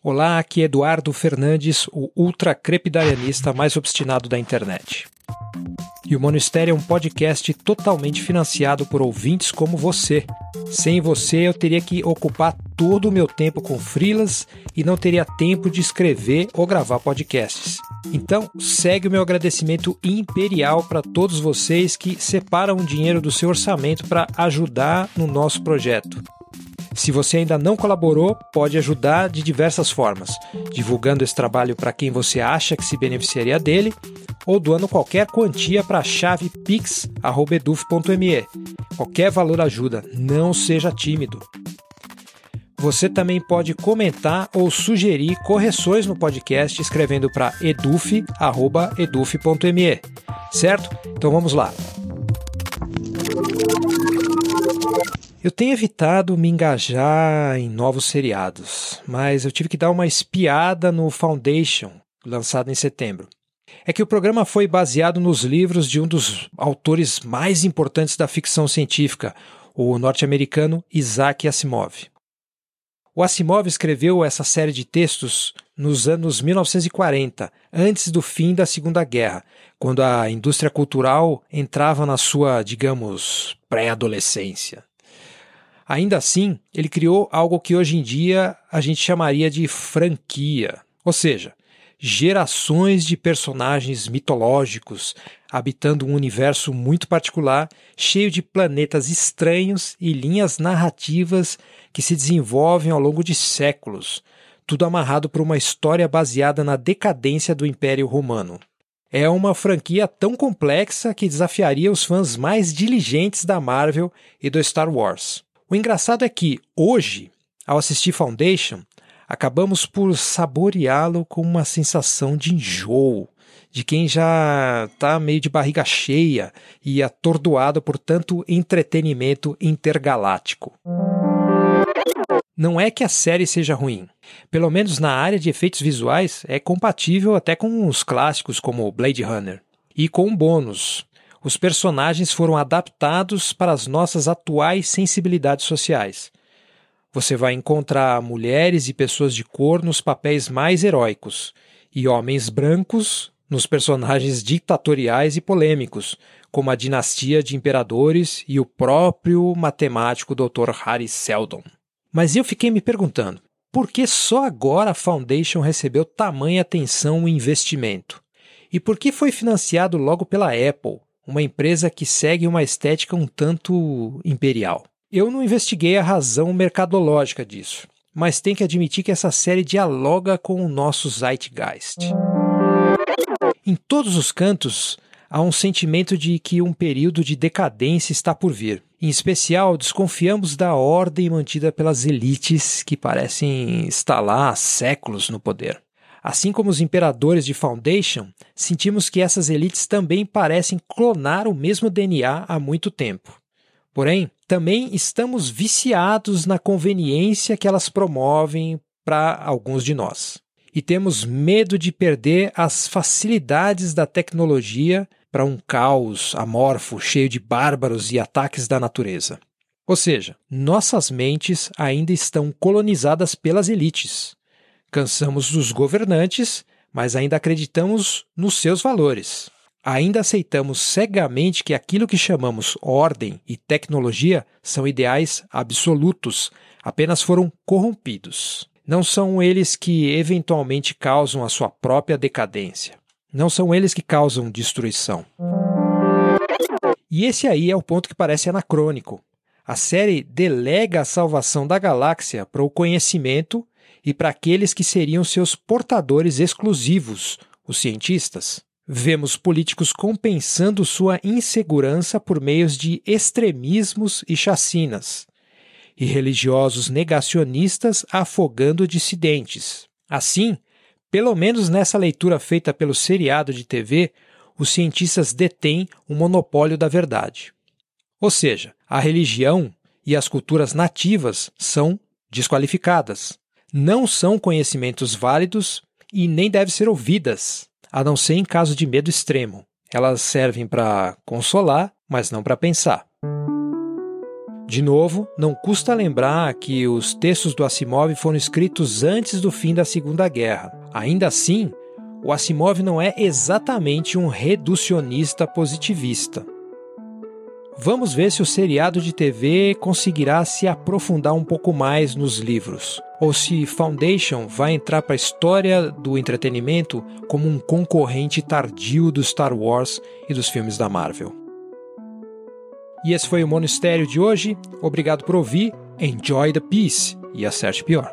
Olá, aqui é Eduardo Fernandes, o ultracrepidarianista mais obstinado da internet. E o Monistério é um podcast totalmente financiado por ouvintes como você. Sem você, eu teria que ocupar todo o meu tempo com frilas e não teria tempo de escrever ou gravar podcasts. Então, segue o meu agradecimento imperial para todos vocês que separam o dinheiro do seu orçamento para ajudar no nosso projeto. Se você ainda não colaborou, pode ajudar de diversas formas, divulgando esse trabalho para quem você acha que se beneficiaria dele, ou doando qualquer quantia para a chave pix@eduf.me. Qualquer valor ajuda, não seja tímido. Você também pode comentar ou sugerir correções no podcast escrevendo para eduf@eduf.me. Certo? Então vamos lá. Eu tenho evitado me engajar em novos seriados, mas eu tive que dar uma espiada no Foundation, lançado em setembro. É que o programa foi baseado nos livros de um dos autores mais importantes da ficção científica, o norte-americano Isaac Asimov. O Asimov escreveu essa série de textos nos anos 1940, antes do fim da Segunda Guerra, quando a indústria cultural entrava na sua, digamos, pré-adolescência. Ainda assim, ele criou algo que hoje em dia a gente chamaria de franquia, ou seja, gerações de personagens mitológicos habitando um universo muito particular, cheio de planetas estranhos e linhas narrativas que se desenvolvem ao longo de séculos, tudo amarrado por uma história baseada na decadência do Império Romano. É uma franquia tão complexa que desafiaria os fãs mais diligentes da Marvel e do Star Wars. O engraçado é que, hoje, ao assistir Foundation, acabamos por saboreá-lo com uma sensação de enjoo, de quem já está meio de barriga cheia e atordoado por tanto entretenimento intergaláctico. Não é que a série seja ruim. Pelo menos na área de efeitos visuais, é compatível até com os clássicos como Blade Runner. E com um bônus: os personagens foram adaptados para as nossas atuais sensibilidades sociais. Você vai encontrar mulheres e pessoas de cor nos papéis mais heróicos, e homens brancos nos personagens ditatoriais e polêmicos, como a dinastia de imperadores e o próprio matemático Dr. Harry Seldon. Mas eu fiquei me perguntando, por que só agora a Foundation recebeu tamanha atenção e investimento? E por que foi financiado logo pela Apple, uma empresa que segue uma estética um tanto imperial. Eu não investiguei a razão mercadológica disso, mas tem que admitir que essa série dialoga com o nosso zeitgeist. Em todos os cantos, há um sentimento de que um período de decadência está por vir. Em especial, desconfiamos da ordem mantida pelas elites que parecem estar lá há séculos no poder. Assim como os imperadores de Foundation, sentimos que essas elites também parecem clonar o mesmo DNA há muito tempo. Porém, também estamos viciados na conveniência que elas promovem para alguns de nós. E temos medo de perder as facilidades da tecnologia para um caos amorfo cheio de bárbaros e ataques da natureza. Ou seja, nossas mentes ainda estão colonizadas pelas elites, Cansamos dos governantes, mas ainda acreditamos nos seus valores. Ainda aceitamos cegamente que aquilo que chamamos ordem e tecnologia são ideais absolutos, apenas foram corrompidos. Não são eles que eventualmente causam a sua própria decadência. Não são eles que causam destruição. E esse aí é o ponto que parece anacrônico. A série delega a salvação da galáxia para o conhecimento e para aqueles que seriam seus portadores exclusivos, os cientistas. Vemos políticos compensando sua insegurança por meios de extremismos e chacinas, e religiosos negacionistas afogando dissidentes. Assim, pelo menos nessa leitura feita pelo seriado de TV, os cientistas detêm o monopólio da verdade. Ou seja, a religião e as culturas nativas são desqualificadas não são conhecimentos válidos e nem devem ser ouvidas, a não ser em caso de medo extremo. Elas servem para consolar, mas não para pensar. De novo, não custa lembrar que os textos do Asimov foram escritos antes do fim da Segunda Guerra. Ainda assim, o Asimov não é exatamente um reducionista positivista. Vamos ver se o seriado de TV conseguirá se aprofundar um pouco mais nos livros, ou se Foundation vai entrar para a história do entretenimento como um concorrente tardio do Star Wars e dos filmes da Marvel. E esse foi o Monistério de hoje. Obrigado por ouvir, enjoy the peace e acerte pior.